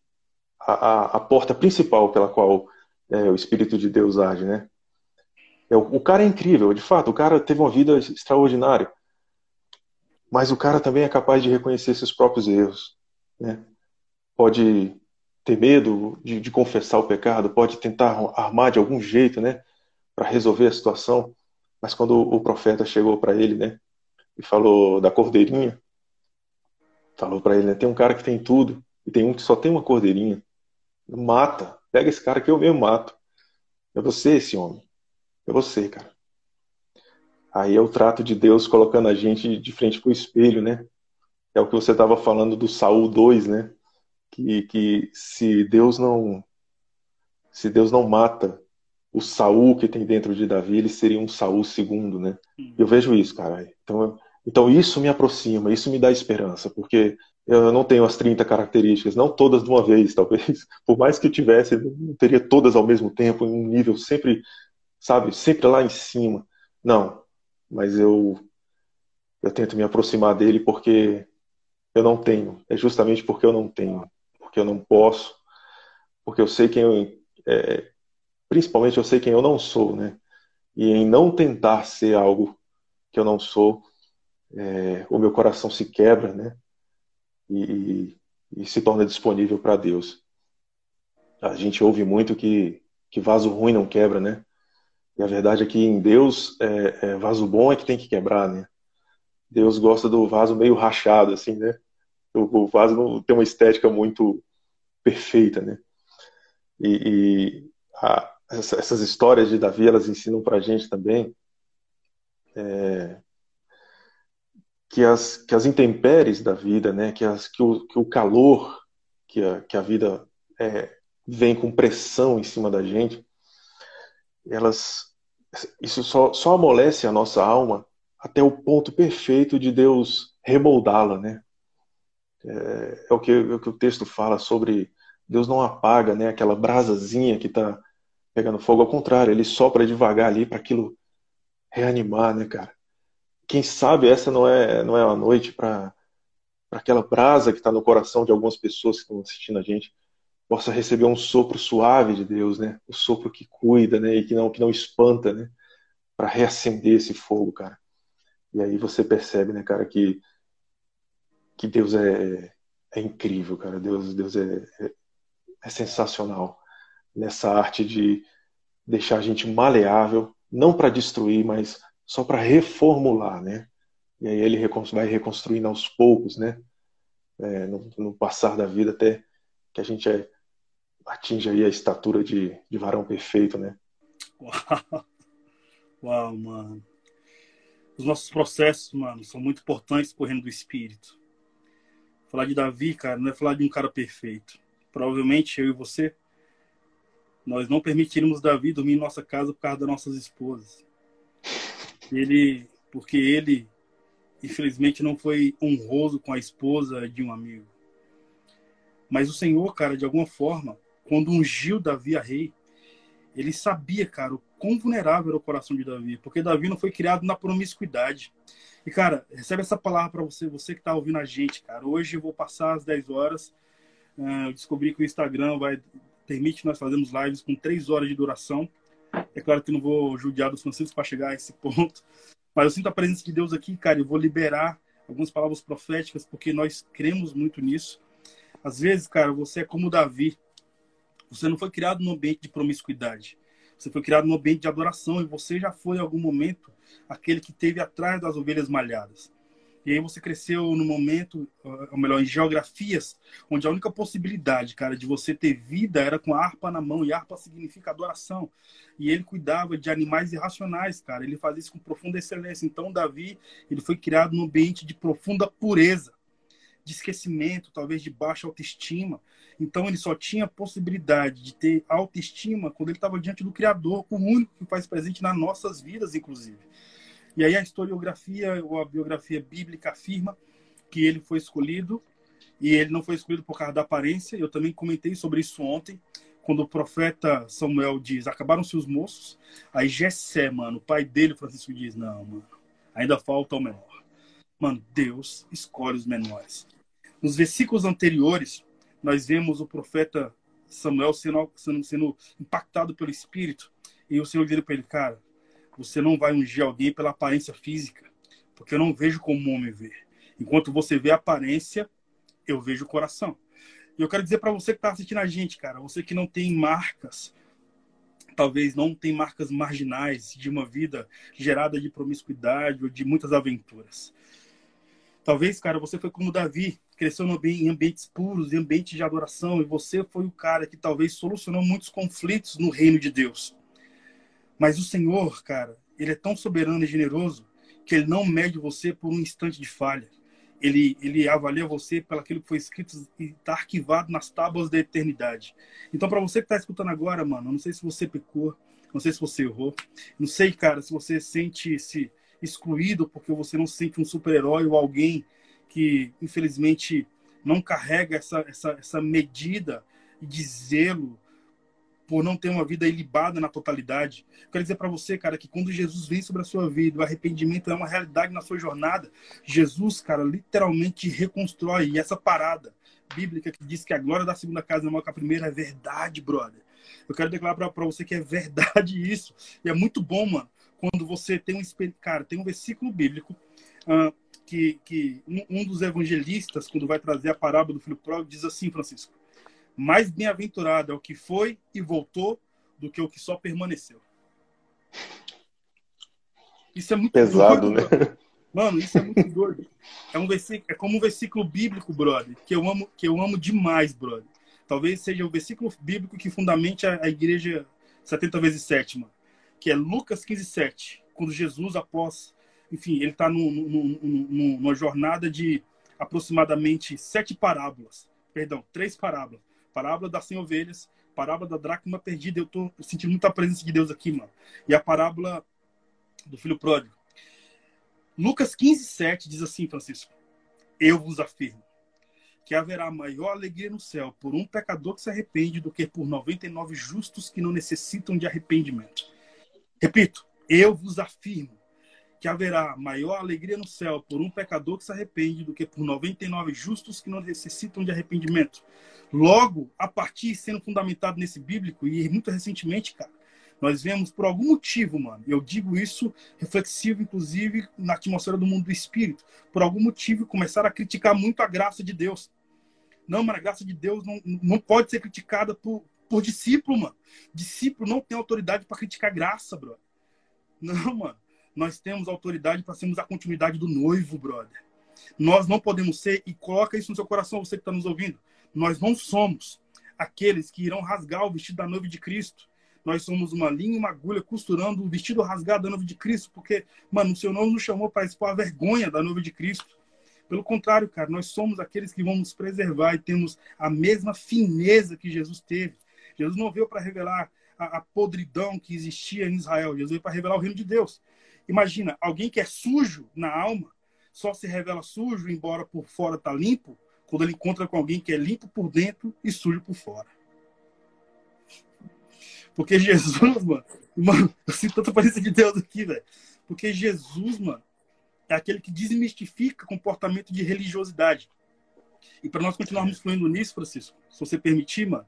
a, a, a porta principal pela qual é, o Espírito de Deus age, né? É, o, o cara é incrível, de fato, o cara teve uma vida extraordinária. Mas o cara também é capaz de reconhecer seus próprios erros. Né? Pode ter medo de, de confessar o pecado, pode tentar armar de algum jeito né, para resolver a situação. Mas quando o profeta chegou para ele né, e falou da cordeirinha, falou para ele: né, tem um cara que tem tudo e tem um que só tem uma cordeirinha. Mata, pega esse cara que eu mesmo mato. É você esse homem. É você, cara. Aí é o trato de Deus colocando a gente de frente para o espelho, né? É o que você estava falando do Saul 2, né? Que, que se Deus não se Deus não mata o Saul que tem dentro de Davi, ele seria um Saul segundo, né? Eu vejo isso, cara. Então, então isso me aproxima, isso me dá esperança, porque eu não tenho as 30 características, não todas de uma vez, talvez. Por mais que eu tivesse, eu não teria todas ao mesmo tempo, em um nível sempre, sabe, sempre lá em cima. Não, mas eu eu tento me aproximar dele porque eu não tenho. É justamente porque eu não tenho, porque eu não posso, porque eu sei quem eu, é, principalmente eu sei quem eu não sou, né? E em não tentar ser algo que eu não sou, é, o meu coração se quebra, né? E, e, e se torna disponível para Deus. A gente ouve muito que, que vaso ruim não quebra, né? E a verdade é que em Deus, é, é, vaso bom é que tem que quebrar, né? Deus gosta do vaso meio rachado, assim, né? O, o vaso não tem uma estética muito perfeita, né? E, e a, essas histórias de Davi, elas ensinam pra gente também é, que, as, que as intempéries da vida, né? Que, as, que, o, que o calor que a, que a vida é, vem com pressão em cima da gente, elas isso só, só amolece a nossa alma até o ponto perfeito de Deus remoldá-la, né? É, é, o que, é o que o texto fala sobre Deus não apaga, né? Aquela brasazinha que está pegando fogo, ao contrário, ele sopra devagar ali para aquilo reanimar, né, cara? Quem sabe essa não é não é a noite para aquela brasa que está no coração de algumas pessoas que estão assistindo a gente possa receber um sopro suave de Deus, né? O sopro que cuida, né? E que não que não espanta, né? Para reacender esse fogo, cara. E aí você percebe, né, cara, que que Deus é, é incrível, cara. Deus Deus é, é, é sensacional nessa arte de deixar a gente maleável, não para destruir, mas só para reformular, né? E aí ele vai reconstruindo aos poucos, né? É, no, no, passar da vida até que a gente é, atinge aí a estatura de, de varão perfeito, né? Uau. Uau, mano. Os nossos processos, mano, são muito importantes correndo do espírito. Falar de Davi, cara, não é falar de um cara perfeito. Provavelmente eu e você, nós não permitiríamos Davi dormir em nossa casa por causa das nossas esposas. Ele, porque ele, infelizmente, não foi honroso com a esposa de um amigo. Mas o Senhor, cara, de alguma forma, quando ungiu Davi a rei, ele sabia, cara, o quão vulnerável era o coração de Davi, porque Davi não foi criado na promiscuidade. E, cara, recebe essa palavra para você, você que está ouvindo a gente, cara. Hoje eu vou passar às 10 horas. Uh, eu descobri que o Instagram vai permite nós fazermos lives com 3 horas de duração. É claro que não vou judiar dos franciscos para chegar a esse ponto, mas eu sinto a presença de Deus aqui, cara. Eu vou liberar algumas palavras proféticas porque nós cremos muito nisso. Às vezes, cara, você é como Davi. Você não foi criado num ambiente de promiscuidade. Você foi criado num ambiente de adoração e você já foi em algum momento aquele que teve atrás das ovelhas malhadas. E aí você cresceu no momento, ou melhor, em geografias, onde a única possibilidade, cara, de você ter vida era com a harpa na mão, e harpa significa adoração. E ele cuidava de animais irracionais, cara. Ele fazia isso com profunda excelência. Então, Davi, ele foi criado num ambiente de profunda pureza, de esquecimento, talvez de baixa autoestima. Então, ele só tinha possibilidade de ter autoestima quando ele estava diante do Criador, o único que faz presente nas nossas vidas, inclusive. E aí a historiografia ou a biografia bíblica afirma que ele foi escolhido e ele não foi escolhido por causa da aparência. Eu também comentei sobre isso ontem, quando o profeta Samuel diz: "Acabaram-se os moços". Aí Jessé, mano, o pai dele, Francisco diz: "Não, mano, ainda falta o menor". Mano, Deus escolhe os menores. Nos versículos anteriores, nós vemos o profeta Samuel sendo, sendo, sendo impactado pelo Espírito. E o Senhor diz para ele, cara, você não vai ungir alguém pela aparência física, porque eu não vejo como o homem vê. Enquanto você vê a aparência, eu vejo o coração. E eu quero dizer para você que está assistindo a gente, cara, você que não tem marcas, talvez não tem marcas marginais de uma vida gerada de promiscuidade ou de muitas aventuras. Talvez, cara, você foi como Davi, cresceu em ambientes puros, em ambientes de adoração, e você foi o cara que talvez solucionou muitos conflitos no reino de Deus. Mas o Senhor, cara, ele é tão soberano e generoso que ele não mede você por um instante de falha. Ele, ele avalia você pelo aquilo que foi escrito e está arquivado nas tábuas da eternidade. Então, para você que está escutando agora, mano, não sei se você pecou, não sei se você errou, não sei, cara, se você sente-se excluído porque você não se sente um super-herói ou alguém que, infelizmente, não carrega essa, essa, essa medida de zelo por não ter uma vida ilibada na totalidade. quero dizer para você, cara, que quando Jesus vem sobre a sua vida, o arrependimento é uma realidade na sua jornada. Jesus, cara, literalmente reconstrói e essa parada bíblica que diz que a glória da segunda casa é maior que a primeira é verdade, brother. Eu quero declarar para você que é verdade isso. E é muito bom, mano, quando você tem um cara, tem um versículo bíblico uh, que, que um, um, dos evangelistas, quando vai trazer a parábola do filho pródigo, diz assim, Francisco: mais bem-aventurado é o que foi e voltou do que o que só permaneceu. Isso é muito pesado, doido, né? Mano. mano, isso é muito doido. É um versículo, é como um versículo bíblico, brother, que eu amo, que eu amo demais, brother. Talvez seja o versículo bíblico que fundamente a, a igreja 70 vezes 7, mano, que é Lucas 15, 7, quando Jesus após, enfim, ele está numa jornada de aproximadamente sete parábolas, perdão, três parábolas parábola das 100 ovelhas, parábola da dracma perdida. Eu tô sentindo muita presença de Deus aqui, mano. E a parábola do filho pródigo. Lucas 15, 7 diz assim, Francisco: Eu vos afirmo que haverá maior alegria no céu por um pecador que se arrepende do que por 99 justos que não necessitam de arrependimento. Repito, eu vos afirmo que haverá maior alegria no céu por um pecador que se arrepende do que por 99 justos que não necessitam de arrependimento. Logo, a partir sendo fundamentado nesse bíblico, e muito recentemente, cara, nós vemos por algum motivo, mano, eu digo isso reflexivo, inclusive, na atmosfera do mundo do espírito, por algum motivo começaram a criticar muito a graça de Deus. Não, mano, a graça de Deus não, não pode ser criticada por, por discípulo, mano. Discípulo não tem autoridade para criticar graça, brother. Não, mano nós temos autoridade para sermos a continuidade do noivo, brother. Nós não podemos ser, e coloca isso no seu coração, você que está nos ouvindo, nós não somos aqueles que irão rasgar o vestido da noiva de Cristo. Nós somos uma linha e uma agulha costurando o vestido rasgado da noiva de Cristo, porque, mano, o Senhor não nos chamou para expor a vergonha da noiva de Cristo. Pelo contrário, cara, nós somos aqueles que vamos preservar e temos a mesma fineza que Jesus teve. Jesus não veio para revelar a, a podridão que existia em Israel, Jesus veio para revelar o reino de Deus. Imagina, alguém que é sujo na alma só se revela sujo, embora por fora tá limpo, quando ele encontra com alguém que é limpo por dentro e sujo por fora. Porque Jesus, mano, mano, eu sinto tanta presença de Deus aqui, velho. Porque Jesus, mano, é aquele que desmistifica comportamento de religiosidade. E para nós continuarmos fluindo nisso, Francisco, se você permitir, mano,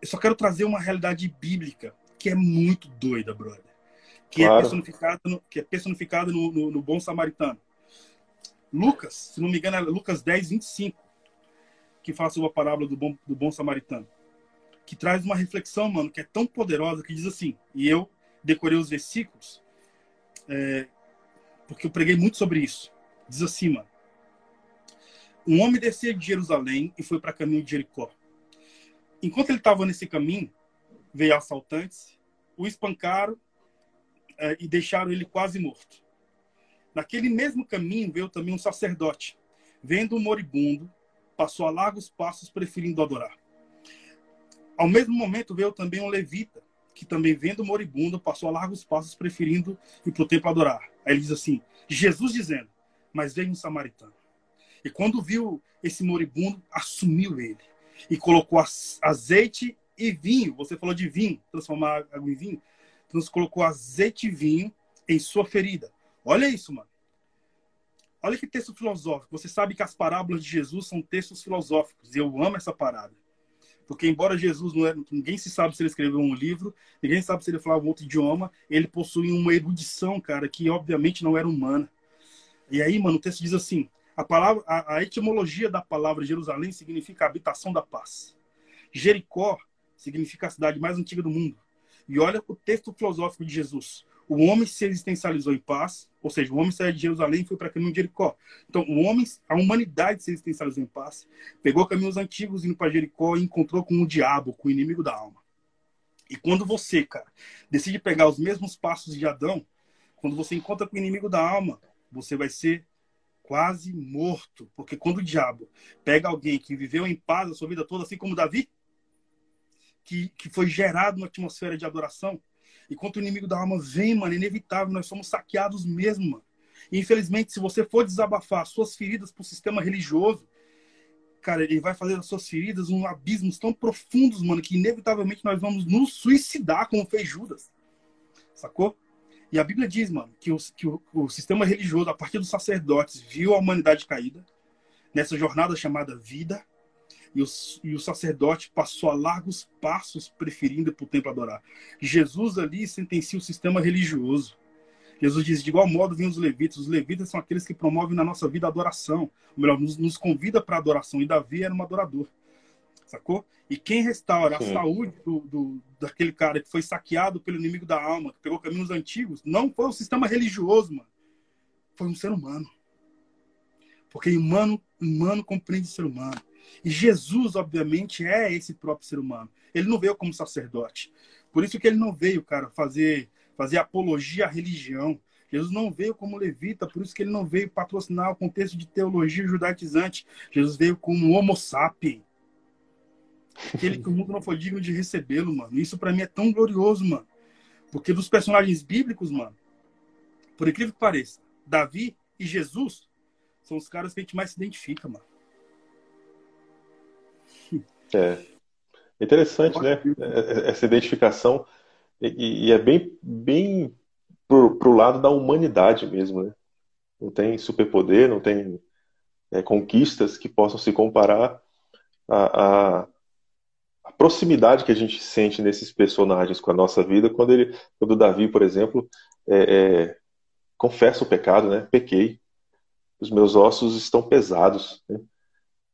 eu só quero trazer uma realidade bíblica que é muito doida, brother. Que é claro. é personificada no, que é personificada no, no, no, bom samaritano. Lucas, se não me engano, é Lucas 10, 25, que fala sobre a parábola do bom, do bom samaritano. Que traz uma reflexão, mano, que é tão poderosa que diz assim, e eu decorei os versículos, é, porque eu preguei muito sobre isso. Diz assim, mano. Um homem descia de Jerusalém e foi para caminho de Jericó. Enquanto ele estava nesse caminho, veio assaltantes, o espancaram e deixaram ele quase morto. Naquele mesmo caminho veio também um sacerdote. Vendo o moribundo, passou a largos passos preferindo adorar. Ao mesmo momento veio também um levita, que também vendo o moribundo, passou a largos passos preferindo ir para o templo adorar. Aí ele diz assim, Jesus dizendo, mas veio um samaritano. E quando viu esse moribundo, assumiu ele e colocou azeite e vinho. Você falou de vinho, transformar água em vinho. Você colocou azeite e vinho em sua ferida. Olha isso, mano. Olha que texto filosófico. Você sabe que as parábolas de Jesus são textos filosóficos. E eu amo essa parada. Porque, embora Jesus não é, ninguém se sabe se ele escreveu um livro, ninguém sabe se ele falava outro idioma, ele possui uma erudição, cara, que obviamente não era humana. E aí, mano, o texto diz assim: a, palavra, a, a etimologia da palavra Jerusalém significa habitação da paz. Jericó significa a cidade mais antiga do mundo. E olha o texto filosófico de Jesus. O homem se existencializou em paz, ou seja, o homem saiu de Jerusalém e foi para caminho de Jericó. Então, o homem, a humanidade se existencializou em paz, pegou caminhos antigos indo para Jericó e encontrou com o diabo, com o inimigo da alma. E quando você, cara, decide pegar os mesmos passos de Adão, quando você encontra com o inimigo da alma, você vai ser quase morto. Porque quando o diabo pega alguém que viveu em paz a sua vida toda, assim como Davi, que, que foi gerado na atmosfera de adoração, e o inimigo da alma vem, mano, é inevitável, nós somos saqueados mesmo, mano. E, infelizmente, se você for desabafar suas feridas pro sistema religioso, cara, ele vai fazer das suas feridas um abismos tão profundos, mano, que inevitavelmente nós vamos nos suicidar como fez Judas. Sacou? E a Bíblia diz, mano, que, os, que o, o, sistema religioso, a partir dos sacerdotes, viu a humanidade caída nessa jornada chamada vida, e, os, e o sacerdote passou a largos passos preferindo para o templo adorar. Jesus ali sentencia o sistema religioso. Jesus diz: de igual modo vêm os levitas. Os levitas são aqueles que promovem na nossa vida a adoração. Ou melhor, nos, nos convida para a adoração. E Davi era um adorador. Sacou? E quem restaura Sim. a saúde do, do, daquele cara que foi saqueado pelo inimigo da alma, que pegou caminhos antigos, não foi o sistema religioso, mano. Foi um ser humano. Porque humano, humano compreende ser humano. E Jesus, obviamente, é esse próprio ser humano. Ele não veio como sacerdote. Por isso que ele não veio, cara, fazer, fazer apologia à religião. Jesus não veio como levita, por isso que ele não veio patrocinar o contexto de teologia judaizante. Jesus veio como homo sapiens. Aquele que o mundo não foi digno de recebê-lo, mano. Isso para mim é tão glorioso, mano. Porque dos personagens bíblicos, mano, por incrível que pareça, Davi e Jesus são os caras que a gente mais se identifica, mano. É. Interessante, né? É, é, essa identificação. E, e é bem, bem pro, pro lado da humanidade mesmo, né? Não tem superpoder, não tem é, conquistas que possam se comparar a, a, a, proximidade que a gente sente nesses personagens com a nossa vida quando ele, quando o Davi, por exemplo, é, é, confessa o pecado, né? Pequei, os meus ossos estão pesados. Né?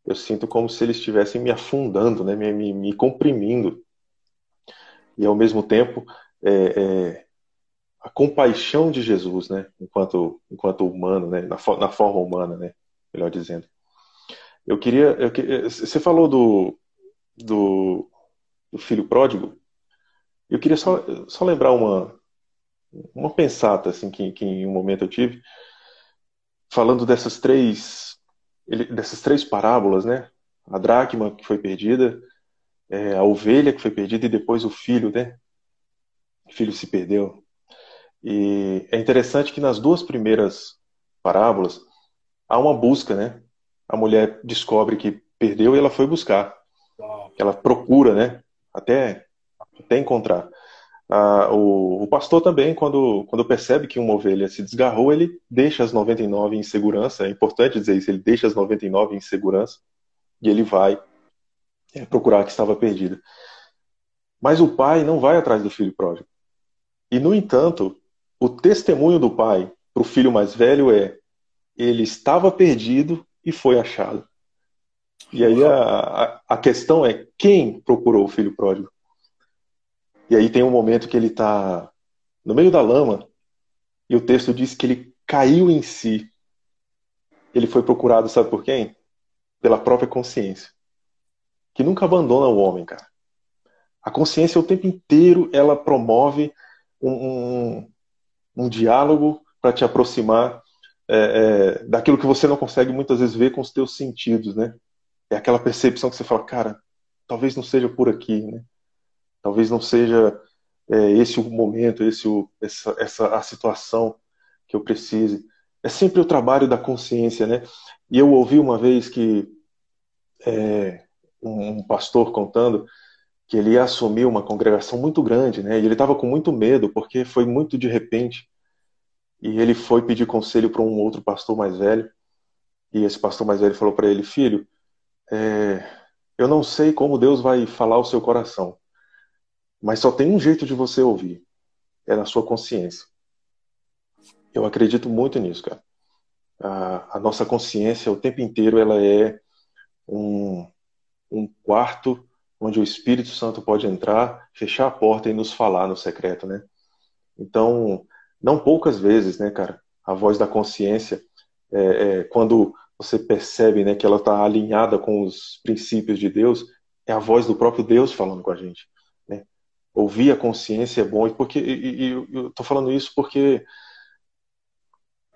Eu sinto como se eles estivessem me afundando, né, me, me, me comprimindo. E ao mesmo tempo, é, é, a compaixão de Jesus, né, enquanto, enquanto humano, né, na, na forma humana, né, melhor dizendo. Eu queria, eu queria você falou do, do, do, filho pródigo. Eu queria só, só lembrar uma, uma pensata assim que, que em um momento eu tive, falando dessas três ele, dessas três parábolas, né? A dracma que foi perdida, é, a ovelha que foi perdida e depois o filho, né? O filho se perdeu. E é interessante que nas duas primeiras parábolas há uma busca, né? A mulher descobre que perdeu e ela foi buscar. Ela procura, né? Até, até encontrar. Ah, o, o, pastor também, quando, quando percebe que uma ovelha se desgarrou, ele deixa as 99 em segurança. É importante dizer isso, ele deixa as 99 em segurança e ele vai procurar a que estava perdida. Mas o pai não vai atrás do filho pródigo. E, no entanto, o testemunho do pai para o filho mais velho é: ele estava perdido e foi achado. E aí a, a questão é: quem procurou o filho pródigo? E aí tem um momento que ele está no meio da lama e o texto diz que ele caiu em si. Ele foi procurado, sabe por quem? Pela própria consciência, que nunca abandona o homem, cara. A consciência o tempo inteiro ela promove um, um, um diálogo para te aproximar é, é, daquilo que você não consegue muitas vezes ver com os teus sentidos, né? É aquela percepção que você fala, cara, talvez não seja por aqui, né? Talvez não seja é, esse o momento, esse o, essa, essa a situação que eu precise. É sempre o trabalho da consciência, né? E eu ouvi uma vez que é, um pastor contando que ele ia assumir uma congregação muito grande, né? E ele estava com muito medo porque foi muito de repente. E ele foi pedir conselho para um outro pastor mais velho. E esse pastor mais velho falou para ele: Filho, é, eu não sei como Deus vai falar o seu coração, mas só tem um jeito de você ouvir: é na sua consciência. Eu acredito muito nisso, cara. A, a nossa consciência, o tempo inteiro, ela é um, um quarto onde o Espírito Santo pode entrar, fechar a porta e nos falar no secreto, né? Então, não poucas vezes, né, cara, a voz da consciência, é, é, quando você percebe, né, que ela está alinhada com os princípios de Deus, é a voz do próprio Deus falando com a gente. Ouvir a consciência é bom, e porque e, e, eu estou falando isso porque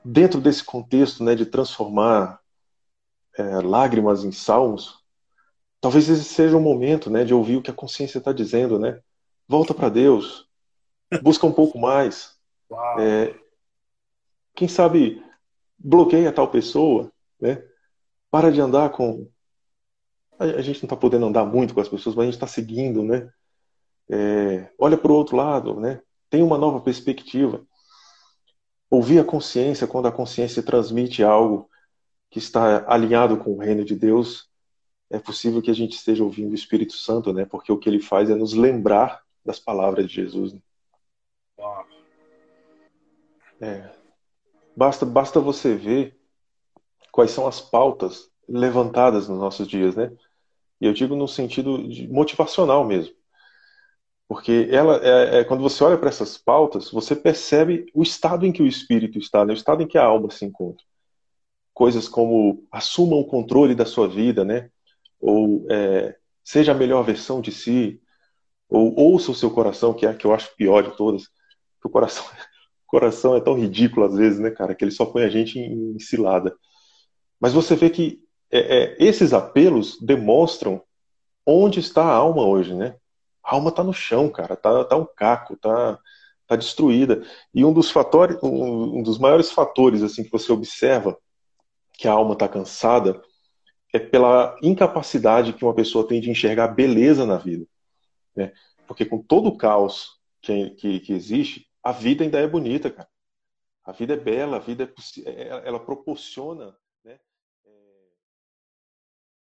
dentro desse contexto, né, de transformar é, lágrimas em salmos, talvez esse seja o momento, né, de ouvir o que a consciência está dizendo, né? Volta para Deus, busca um pouco mais. É, quem sabe bloqueia tal pessoa, né? Para de andar com. A, gente não está podendo andar muito com as pessoas, mas a gente está seguindo, né? É, olha para o outro lado, né? Tem uma nova perspectiva. Ouvir a consciência quando a consciência transmite algo que está alinhado com o reino de Deus, é possível que a gente esteja ouvindo o Espírito Santo, né? Porque o que ele faz é nos lembrar das palavras de Jesus. Né? É. Basta, basta você ver quais são as pautas levantadas nos nossos dias, né? E eu digo no sentido motivacional mesmo. Porque ela é, é quando você olha para essas pautas, você percebe o estado em que o espírito está, né? o estado em que a alma se encontra. Coisas como assuma o controle da sua vida, né? Ou é, seja a melhor versão de si, ou ouça o seu coração, que é a que eu acho pior de todas, que o coração coração é tão ridículo às vezes, né, cara, que ele só põe a gente em, cilada. Mas você vê que é, é, esses apelos demonstram onde está a alma hoje, né? A alma está no chão, cara, tá, tá um caco, tá, tá destruída. E um dos fatores, um, um dos maiores fatores assim que você observa que a alma está cansada é pela incapacidade que uma pessoa tem de enxergar beleza na vida, né? Porque com todo o caos que, que, que existe, a vida ainda é bonita, cara. A vida é bela, a vida é, é ela proporciona